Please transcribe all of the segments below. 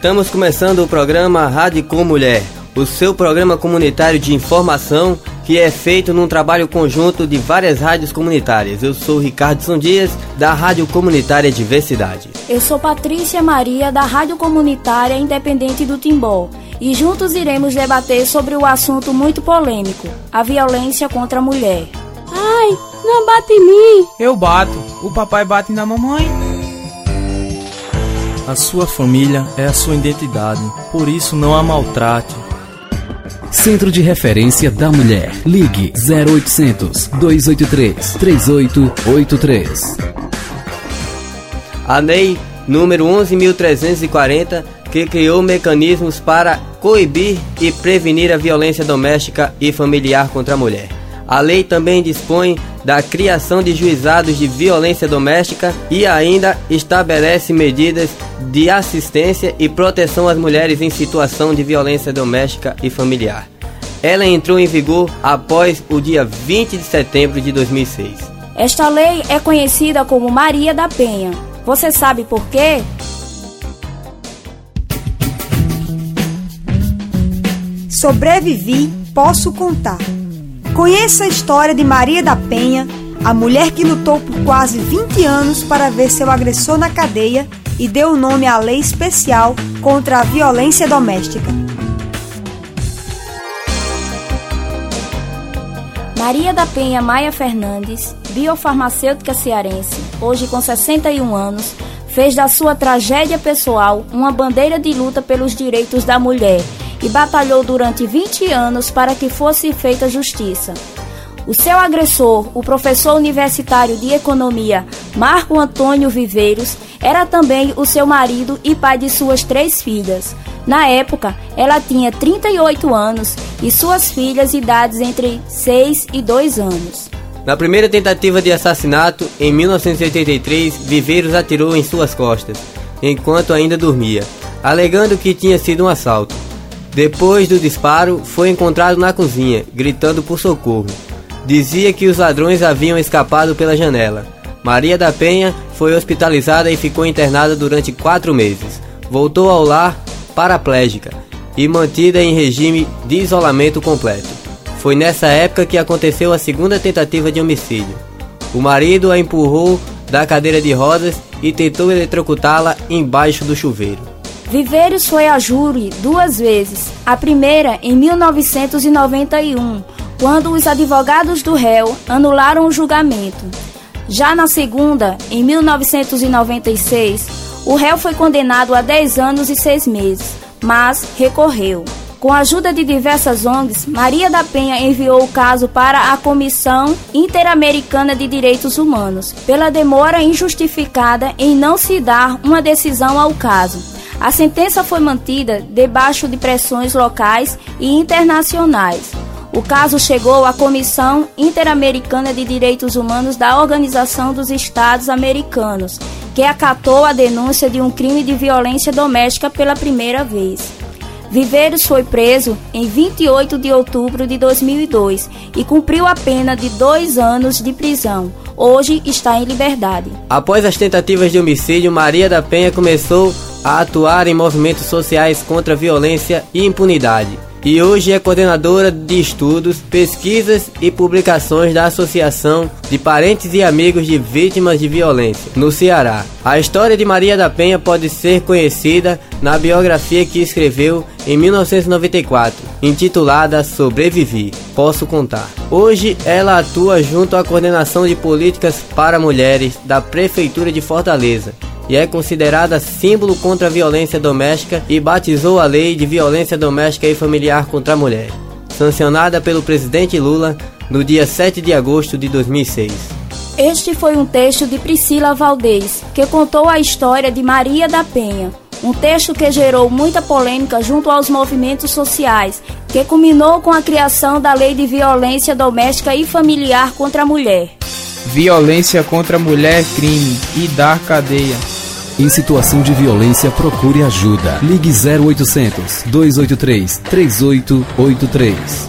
Estamos começando o programa Rádio Com Mulher, o seu programa comunitário de informação que é feito num trabalho conjunto de várias rádios comunitárias. Eu sou Ricardo São Dias, da Rádio Comunitária Diversidade. Eu sou Patrícia Maria, da Rádio Comunitária Independente do Timbó. E juntos iremos debater sobre o assunto muito polêmico: a violência contra a mulher. Ai, não bate em mim! Eu bato. O papai bate na mamãe. A sua família é a sua identidade, por isso não a maltrate. Centro de Referência da Mulher. Ligue 0800 283 3883. A lei número 11.340, que criou mecanismos para coibir e prevenir a violência doméstica e familiar contra a mulher. A lei também dispõe da criação de juizados de violência doméstica e ainda estabelece medidas de assistência e proteção às mulheres em situação de violência doméstica e familiar. Ela entrou em vigor após o dia 20 de setembro de 2006. Esta lei é conhecida como Maria da Penha. Você sabe por quê? Sobrevivi, posso contar. Conheça a história de Maria da Penha, a mulher que lutou por quase 20 anos para ver seu agressor na cadeia e deu o nome à Lei Especial contra a Violência Doméstica. Maria da Penha Maia Fernandes, biofarmacêutica cearense, hoje com 61 anos, fez da sua tragédia pessoal uma bandeira de luta pelos direitos da mulher e batalhou durante 20 anos para que fosse feita justiça. O seu agressor, o professor universitário de economia Marco Antônio Viveiros, era também o seu marido e pai de suas três filhas. Na época, ela tinha 38 anos e suas filhas idades entre 6 e 2 anos. Na primeira tentativa de assassinato, em 1983, Viveiros atirou em suas costas, enquanto ainda dormia, alegando que tinha sido um assalto. Depois do disparo, foi encontrado na cozinha, gritando por socorro. Dizia que os ladrões haviam escapado pela janela. Maria da Penha foi hospitalizada e ficou internada durante quatro meses. Voltou ao lar paraplégica e mantida em regime de isolamento completo. Foi nessa época que aconteceu a segunda tentativa de homicídio. O marido a empurrou da cadeira de rodas e tentou eletrocutá-la embaixo do chuveiro. Viveiros foi a júri duas vezes. A primeira em 1991, quando os advogados do réu anularam o julgamento. Já na segunda, em 1996, o réu foi condenado a 10 anos e 6 meses, mas recorreu. Com a ajuda de diversas ONGs, Maria da Penha enviou o caso para a Comissão Interamericana de Direitos Humanos, pela demora injustificada em não se dar uma decisão ao caso. A sentença foi mantida debaixo de pressões locais e internacionais. O caso chegou à Comissão Interamericana de Direitos Humanos da Organização dos Estados Americanos, que acatou a denúncia de um crime de violência doméstica pela primeira vez. Viveiros foi preso em 28 de outubro de 2002 e cumpriu a pena de dois anos de prisão. Hoje está em liberdade. Após as tentativas de homicídio, Maria da Penha começou a atuar em movimentos sociais contra a violência e impunidade e hoje é coordenadora de estudos, pesquisas e publicações da Associação de Parentes e Amigos de Vítimas de Violência, no Ceará. A história de Maria da Penha pode ser conhecida na biografia que escreveu em 1994, intitulada Sobrevivi, Posso Contar. Hoje ela atua junto à Coordenação de Políticas para Mulheres da Prefeitura de Fortaleza e é considerada símbolo contra a violência doméstica e batizou a Lei de Violência Doméstica e Familiar contra a Mulher, sancionada pelo presidente Lula no dia 7 de agosto de 2006. Este foi um texto de Priscila Valdez, que contou a história de Maria da Penha, um texto que gerou muita polêmica junto aos movimentos sociais, que culminou com a criação da Lei de Violência Doméstica e Familiar contra a Mulher. Violência contra a mulher é crime e dar cadeia. Em situação de violência, procure ajuda. Ligue 0800 283 3883.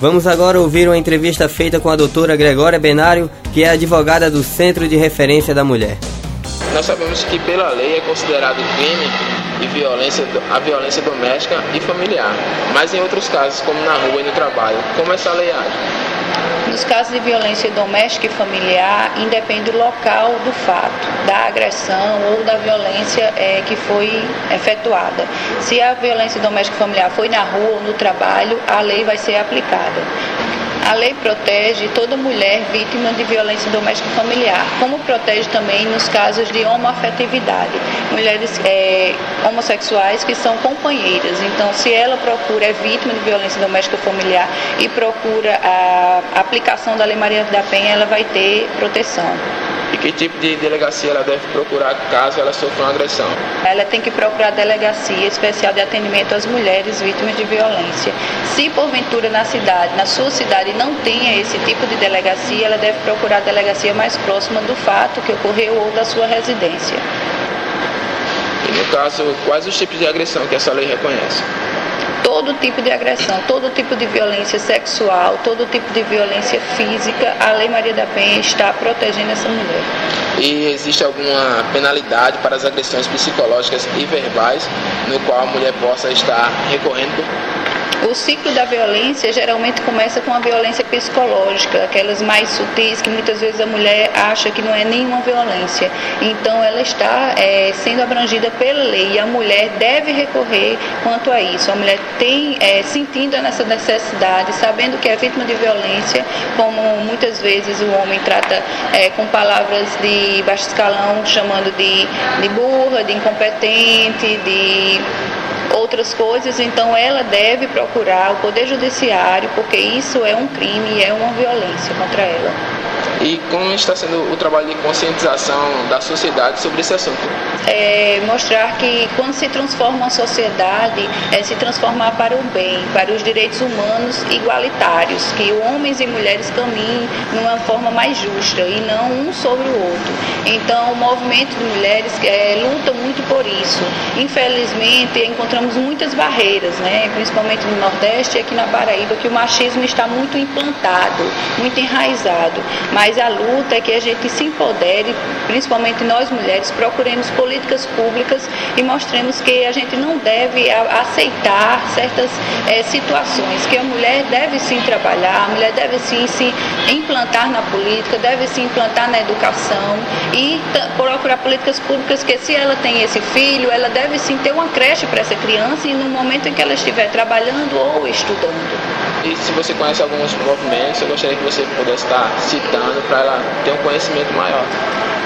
Vamos agora ouvir uma entrevista feita com a doutora Gregória Benário, que é advogada do Centro de Referência da Mulher. Nós sabemos que pela lei é considerado crime e violência, a violência doméstica e familiar, mas em outros casos, como na rua e no trabalho, como essa lei age? Nos casos de violência doméstica e familiar, independe do local do fato, da agressão ou da violência é, que foi efetuada. Se a violência doméstica e familiar foi na rua ou no trabalho, a lei vai ser aplicada. A lei protege toda mulher vítima de violência doméstica familiar, como protege também nos casos de homoafetividade, mulheres é, homossexuais que são companheiras. Então, se ela procura, é vítima de violência doméstica familiar e procura a aplicação da Lei Maria da Penha, ela vai ter proteção que tipo de delegacia ela deve procurar caso ela sofra uma agressão. Ela tem que procurar a delegacia especial de atendimento às mulheres vítimas de violência. Se porventura na cidade, na sua cidade, não tenha esse tipo de delegacia, ela deve procurar a delegacia mais próxima do fato que ocorreu ou da sua residência. E no caso, quais os tipos de agressão que essa lei reconhece? Todo tipo de agressão, todo tipo de violência sexual, todo tipo de violência física, a Lei Maria da Penha está protegendo essa mulher. E existe alguma penalidade para as agressões psicológicas e verbais no qual a mulher possa estar recorrendo o ciclo da violência geralmente começa com a violência psicológica, aquelas mais sutis que muitas vezes a mulher acha que não é nenhuma violência. Então ela está é, sendo abrangida pela lei e a mulher deve recorrer quanto a isso. A mulher tem é, sentindo essa necessidade, sabendo que é vítima de violência, como muitas vezes o homem trata é, com palavras de baixo escalão, chamando de, de burra, de incompetente, de outras coisas, então ela deve procurar o Poder Judiciário, porque isso é um crime e é uma violência contra ela. E como está sendo o trabalho de conscientização da sociedade sobre esse assunto? É mostrar que quando se transforma uma sociedade, é se transformar para o bem, para os direitos humanos igualitários, que homens e mulheres caminhem numa forma mais justa e não um sobre o outro. Então, o movimento de mulheres é, luta muito por isso. Infelizmente, encontramos muitas barreiras, né? principalmente no Nordeste e aqui na Paraíba, que o machismo está muito implantado, muito enraizado. Mas a luta é que a gente se empodere, principalmente nós mulheres, procuremos políticas públicas e mostremos que a gente não deve aceitar certas é, situações, que a mulher deve sim trabalhar, a mulher deve sim se implantar na política, deve se implantar na educação e procurar políticas públicas que se ela tem esse filho, ela deve sim ter uma creche para essa criança e no momento em que ela estiver trabalhando ou estudando. E se você conhece alguns movimentos, eu gostaria que você pudesse estar citando para ela ter um conhecimento maior.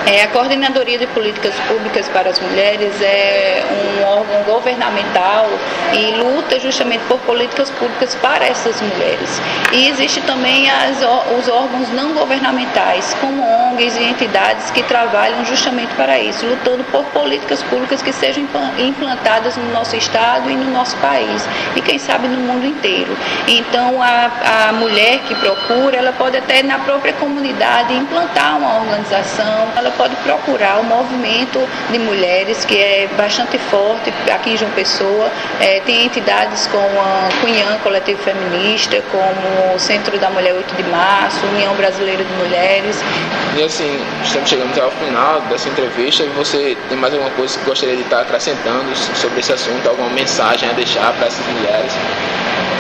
É, a Coordenadoria de Políticas Públicas para as Mulheres é um órgão governamental e luta justamente por políticas públicas para essas mulheres. E existe também as, os órgãos não governamentais, como ONGs e entidades que trabalham justamente para isso, lutando por políticas públicas que sejam implantadas no nosso estado e no nosso país, e quem sabe no mundo inteiro. Então, a, a mulher que procura, ela pode até na própria comunidade implantar uma organização, ela pode procurar o movimento de mulheres, que é bastante forte aqui em João Pessoa. É, tem entidades como a Cunhã Coletivo Feminista, como o Centro da Mulher 8 de Março, União Brasileira de Mulheres. Assim, estamos chegando ao final dessa entrevista e você tem mais alguma coisa que gostaria de estar acrescentando sobre esse assunto, alguma mensagem a deixar para essas mulheres?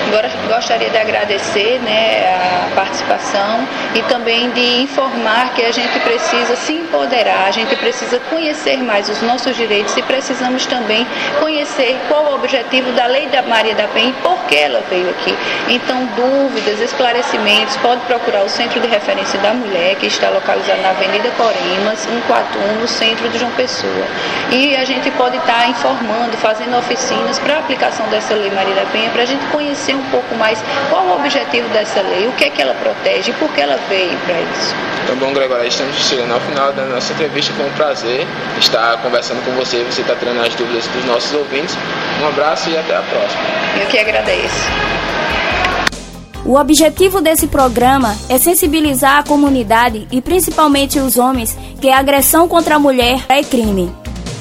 Agora gostaria de agradecer né, a participação e também de informar que a gente precisa se empoderar, a gente precisa conhecer mais os nossos direitos e precisamos também conhecer qual o objetivo da Lei da Maria da Penha e por que ela veio aqui. Então, dúvidas, esclarecimentos, pode procurar o Centro de Referência da Mulher, que está localizado na Avenida Coremas, 141, no centro de João Pessoa. E a gente pode estar informando, fazendo oficinas para a aplicação dessa Lei Maria da Penha, para a gente conhecer um pouco mais qual o objetivo dessa lei, o que é que ela protege e por que ela veio para isso. Então, bom, Gregório, estamos chegando ao final da nossa entrevista. Foi um prazer estar conversando com você, você está tirando as dúvidas dos nossos ouvintes. Um abraço e até a próxima. Eu que agradeço. O objetivo desse programa é sensibilizar a comunidade e principalmente os homens que a agressão contra a mulher é crime.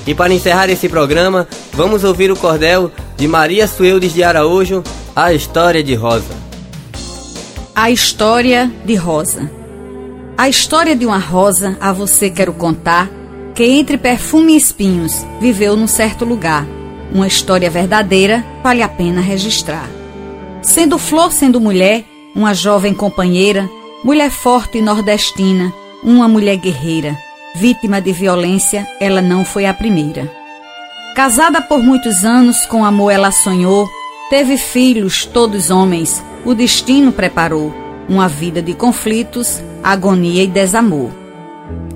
E para encerrar esse programa, vamos ouvir o cordel de Maria Sueldes de Araújo, A História de Rosa. A História de Rosa. A história de uma rosa a você quero contar, que entre perfume e espinhos viveu num certo lugar. Uma história verdadeira vale a pena registrar. Sendo flor, sendo mulher, uma jovem companheira, mulher forte e nordestina, uma mulher guerreira, vítima de violência, ela não foi a primeira. Casada por muitos anos, com amor ela sonhou, teve filhos, todos homens, o destino preparou, uma vida de conflitos, agonia e desamor.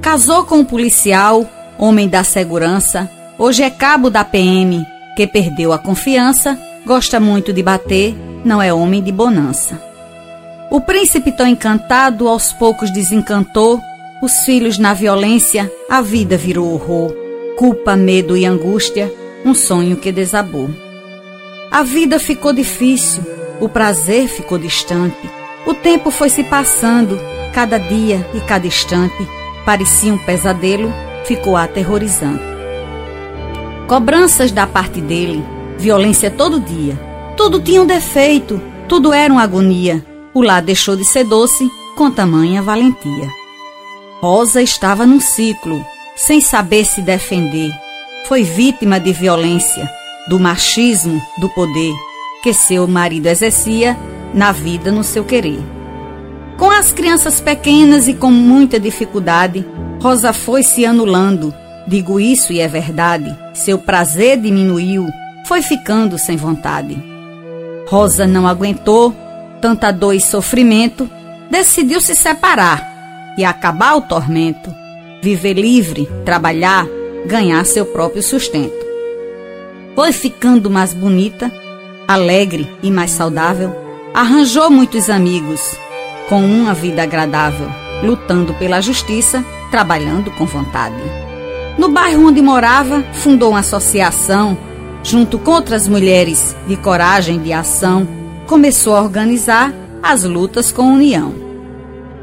Casou com um policial, homem da segurança, hoje é cabo da PM, que perdeu a confiança, gosta muito de bater, não é homem de bonança. O príncipe tão encantado aos poucos desencantou, os filhos na violência, a vida virou horror, culpa, medo e angústia, um sonho que desabou. A vida ficou difícil, o prazer ficou distante, o tempo foi se passando, cada dia e cada instante parecia um pesadelo, ficou aterrorizante. Cobranças da parte dele, violência todo dia, tudo tinha um defeito, tudo era uma agonia. O lar deixou de ser doce com tamanha valentia. Rosa estava num ciclo, sem saber se defender. Foi vítima de violência, do machismo, do poder que seu marido exercia na vida, no seu querer. Com as crianças pequenas e com muita dificuldade, Rosa foi se anulando. Digo isso e é verdade. Seu prazer diminuiu, foi ficando sem vontade. Rosa não aguentou tanta dor e sofrimento, decidiu se separar e acabar o tormento, viver livre, trabalhar, ganhar seu próprio sustento. Foi ficando mais bonita, alegre e mais saudável, arranjou muitos amigos, com uma vida agradável, lutando pela justiça, trabalhando com vontade. No bairro onde morava, fundou uma associação junto com outras mulheres de coragem de ação, começou a organizar as lutas com união.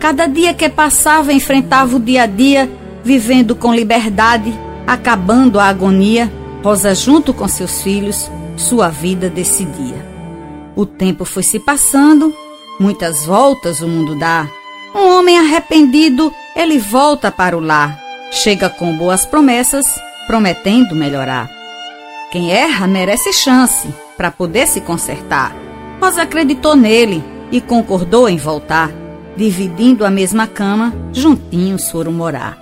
Cada dia que passava enfrentava o dia a dia, vivendo com liberdade, acabando a agonia, Rosa junto com seus filhos, sua vida decidia. O tempo foi se passando, muitas voltas o mundo dá. Um homem arrependido, ele volta para o lar, chega com boas promessas, prometendo melhorar. Quem erra merece chance para poder se consertar. Rosa acreditou nele e concordou em voltar. Dividindo a mesma cama, juntinhos foram morar.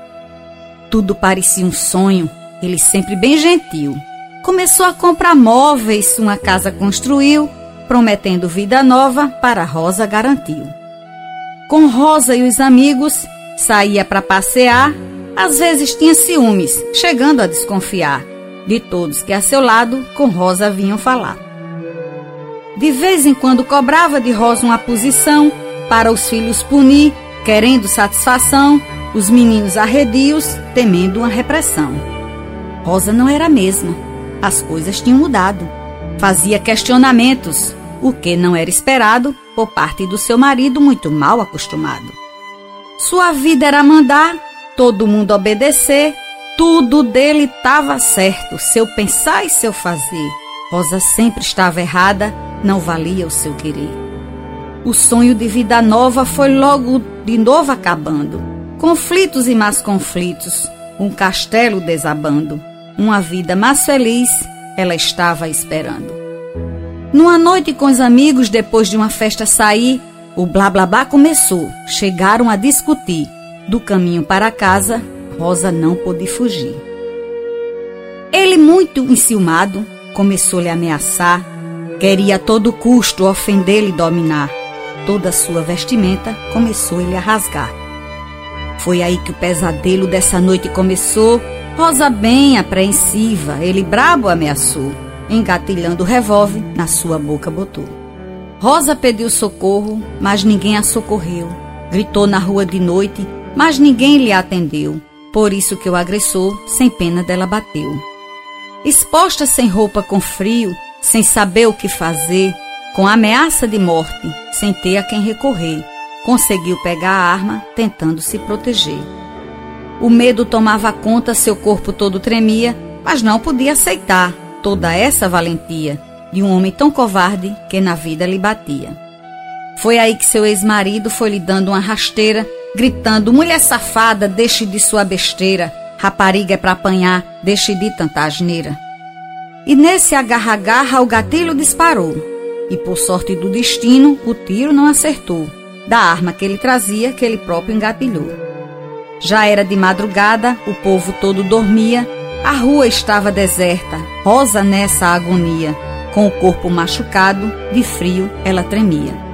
Tudo parecia um sonho, ele sempre bem gentil. Começou a comprar móveis, uma casa construiu, prometendo vida nova para Rosa garantiu. Com Rosa e os amigos, saía para passear, às vezes tinha ciúmes, chegando a desconfiar de todos que a seu lado com Rosa vinham falar. De vez em quando cobrava de Rosa uma posição para os filhos punir, querendo satisfação, os meninos arredios, temendo uma repressão. Rosa não era a mesma. As coisas tinham mudado. Fazia questionamentos, o que não era esperado por parte do seu marido muito mal acostumado. Sua vida era mandar, todo mundo obedecer tudo dele estava certo, seu pensar e seu fazer. Rosa sempre estava errada, não valia o seu querer. O sonho de vida nova foi logo de novo acabando. Conflitos e mais conflitos, um castelo desabando. Uma vida mais feliz ela estava esperando. Numa noite com os amigos, depois de uma festa sair, o blá blá blá começou. Chegaram a discutir. Do caminho para casa, Rosa não pôde fugir. Ele, muito enciumado, começou-lhe a ameaçar, queria a todo custo ofendê-lo e dominar. Toda sua vestimenta começou ele a rasgar. Foi aí que o pesadelo dessa noite começou. Rosa, bem apreensiva, ele brabo ameaçou, engatilhando o revólver na sua boca botou. Rosa pediu socorro, mas ninguém a socorreu. Gritou na rua de noite, mas ninguém lhe atendeu. Por isso que o agressor, sem pena dela, bateu. Exposta sem roupa com frio, sem saber o que fazer, com ameaça de morte, sem ter a quem recorrer, conseguiu pegar a arma, tentando se proteger. O medo tomava conta, seu corpo todo tremia, mas não podia aceitar toda essa valentia de um homem tão covarde que na vida lhe batia. Foi aí que seu ex-marido foi lhe dando uma rasteira gritando: mulher safada, deixe de sua besteira. Rapariga é pra apanhar, deixe de tanta asneira. E nesse agarra-agarra o gatilho disparou. E por sorte do destino, o tiro não acertou. Da arma que ele trazia, que ele próprio engatilhou. Já era de madrugada, o povo todo dormia, a rua estava deserta, Rosa nessa agonia, com o corpo machucado, de frio ela tremia.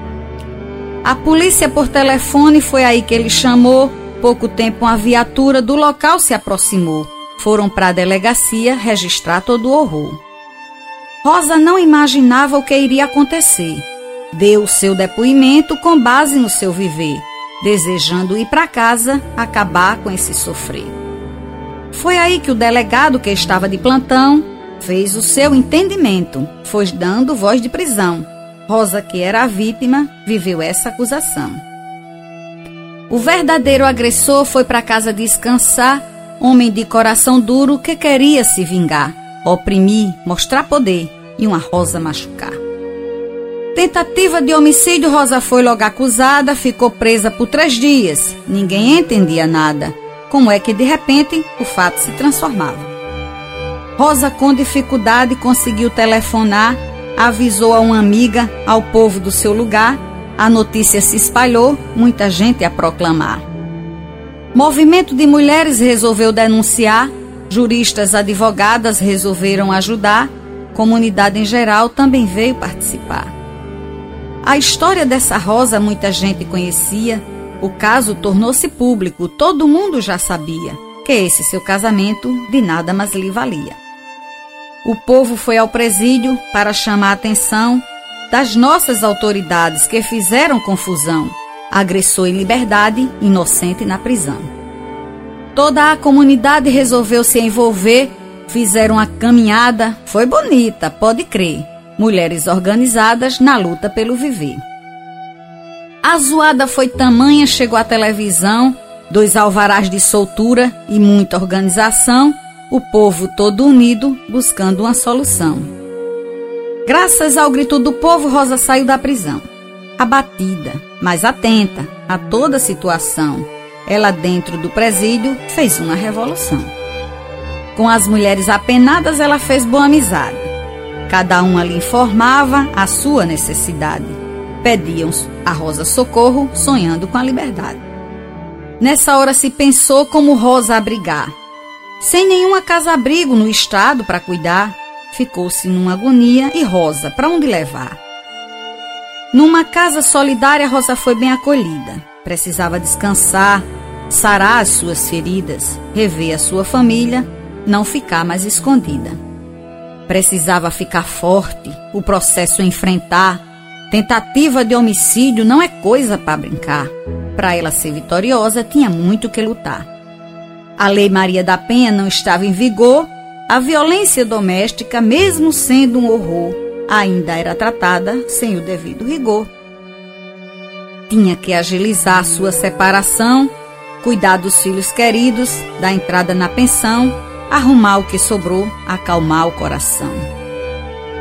A polícia por telefone foi aí que ele chamou. Pouco tempo uma viatura do local se aproximou. Foram para a delegacia registrar todo o horror. Rosa não imaginava o que iria acontecer. Deu o seu depoimento com base no seu viver, desejando ir para casa acabar com esse sofrer. Foi aí que o delegado que estava de plantão fez o seu entendimento, foi dando voz de prisão. Rosa, que era a vítima, viveu essa acusação. O verdadeiro agressor foi para casa descansar, homem de coração duro que queria se vingar, oprimir, mostrar poder e uma Rosa machucar. Tentativa de homicídio, Rosa foi logo acusada, ficou presa por três dias. Ninguém entendia nada. Como é que de repente o fato se transformava? Rosa, com dificuldade, conseguiu telefonar, avisou a uma amiga, ao povo do seu lugar. A notícia se espalhou, muita gente a proclamar. Movimento de mulheres resolveu denunciar, juristas, advogadas resolveram ajudar, comunidade em geral também veio participar. A história dessa rosa muita gente conhecia, o caso tornou-se público, todo mundo já sabia que esse seu casamento de nada mais lhe valia. O povo foi ao presídio para chamar a atenção das nossas autoridades que fizeram confusão. Agressor em liberdade, inocente na prisão. Toda a comunidade resolveu se envolver, fizeram a caminhada, foi bonita, pode crer. Mulheres organizadas na luta pelo viver. A zoada foi tamanha, chegou à televisão, dois alvarás de soltura e muita organização o povo todo unido buscando uma solução. Graças ao grito do povo, Rosa saiu da prisão. Abatida, mas atenta a toda a situação, ela dentro do presídio fez uma revolução. Com as mulheres apenadas, ela fez boa amizade. Cada uma lhe informava a sua necessidade. Pediam a Rosa socorro, sonhando com a liberdade. Nessa hora se pensou como Rosa abrigar sem nenhuma casa-abrigo no estado para cuidar, ficou-se numa agonia e Rosa, para onde levar? Numa casa solidária, Rosa foi bem acolhida. Precisava descansar, sarar as suas feridas, rever a sua família, não ficar mais escondida. Precisava ficar forte, o processo enfrentar. Tentativa de homicídio não é coisa para brincar. Para ela ser vitoriosa, tinha muito que lutar. A Lei Maria da Penha não estava em vigor, a violência doméstica, mesmo sendo um horror, ainda era tratada sem o devido rigor. Tinha que agilizar sua separação, cuidar dos filhos queridos, da entrada na pensão, arrumar o que sobrou, acalmar o coração.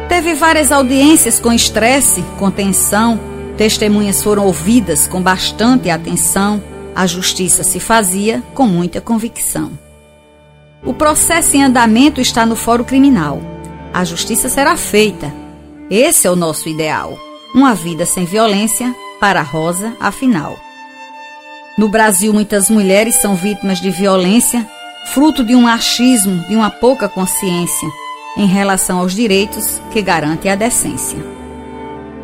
Teve várias audiências com estresse, com tensão, testemunhas foram ouvidas com bastante atenção a justiça se fazia com muita convicção. O processo em andamento está no Fórum Criminal. A justiça será feita. Esse é o nosso ideal. Uma vida sem violência para Rosa, afinal. No Brasil, muitas mulheres são vítimas de violência, fruto de um achismo, de uma pouca consciência em relação aos direitos que garantem a decência.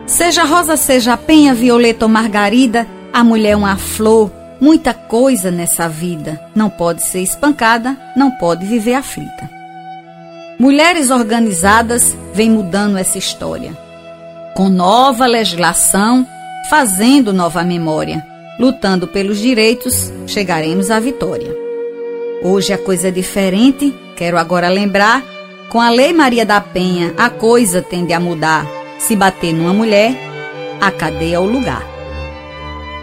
Seja Rosa, seja Penha, Violeta ou Margarida, a mulher é uma flor Muita coisa nessa vida não pode ser espancada, não pode viver aflita. Mulheres organizadas vêm mudando essa história. Com nova legislação, fazendo nova memória, lutando pelos direitos, chegaremos à vitória. Hoje a coisa é diferente, quero agora lembrar, com a Lei Maria da Penha, a coisa tende a mudar. Se bater numa mulher, a cadeia é o lugar.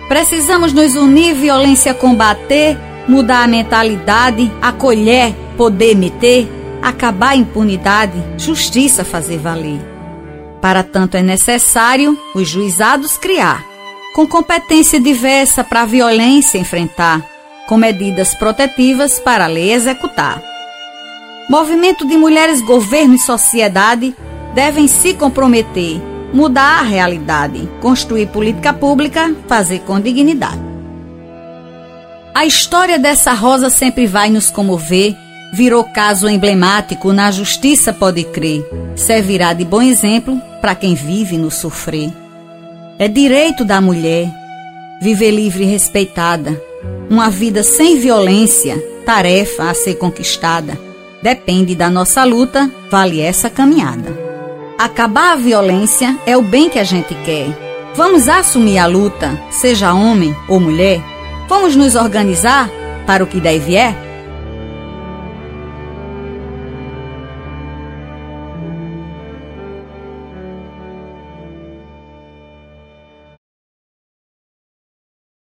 Precisamos nos unir, violência combater, mudar a mentalidade, acolher, poder meter, acabar a impunidade, justiça fazer valer. Para tanto é necessário os juizados criar, com competência diversa para a violência enfrentar, com medidas protetivas para a lei executar. Movimento de mulheres, governo e sociedade devem se comprometer, mudar a realidade, construir política pública, fazer com dignidade. A história dessa rosa sempre vai nos comover, virou caso emblemático, na justiça pode crer, servirá de bom exemplo para quem vive no sofrer. É direito da mulher viver livre e respeitada, uma vida sem violência, tarefa a ser conquistada. Depende da nossa luta, vale essa caminhada. Acabar a violência é o bem que a gente quer. Vamos assumir a luta, seja homem ou mulher? Vamos nos organizar para o que deve é?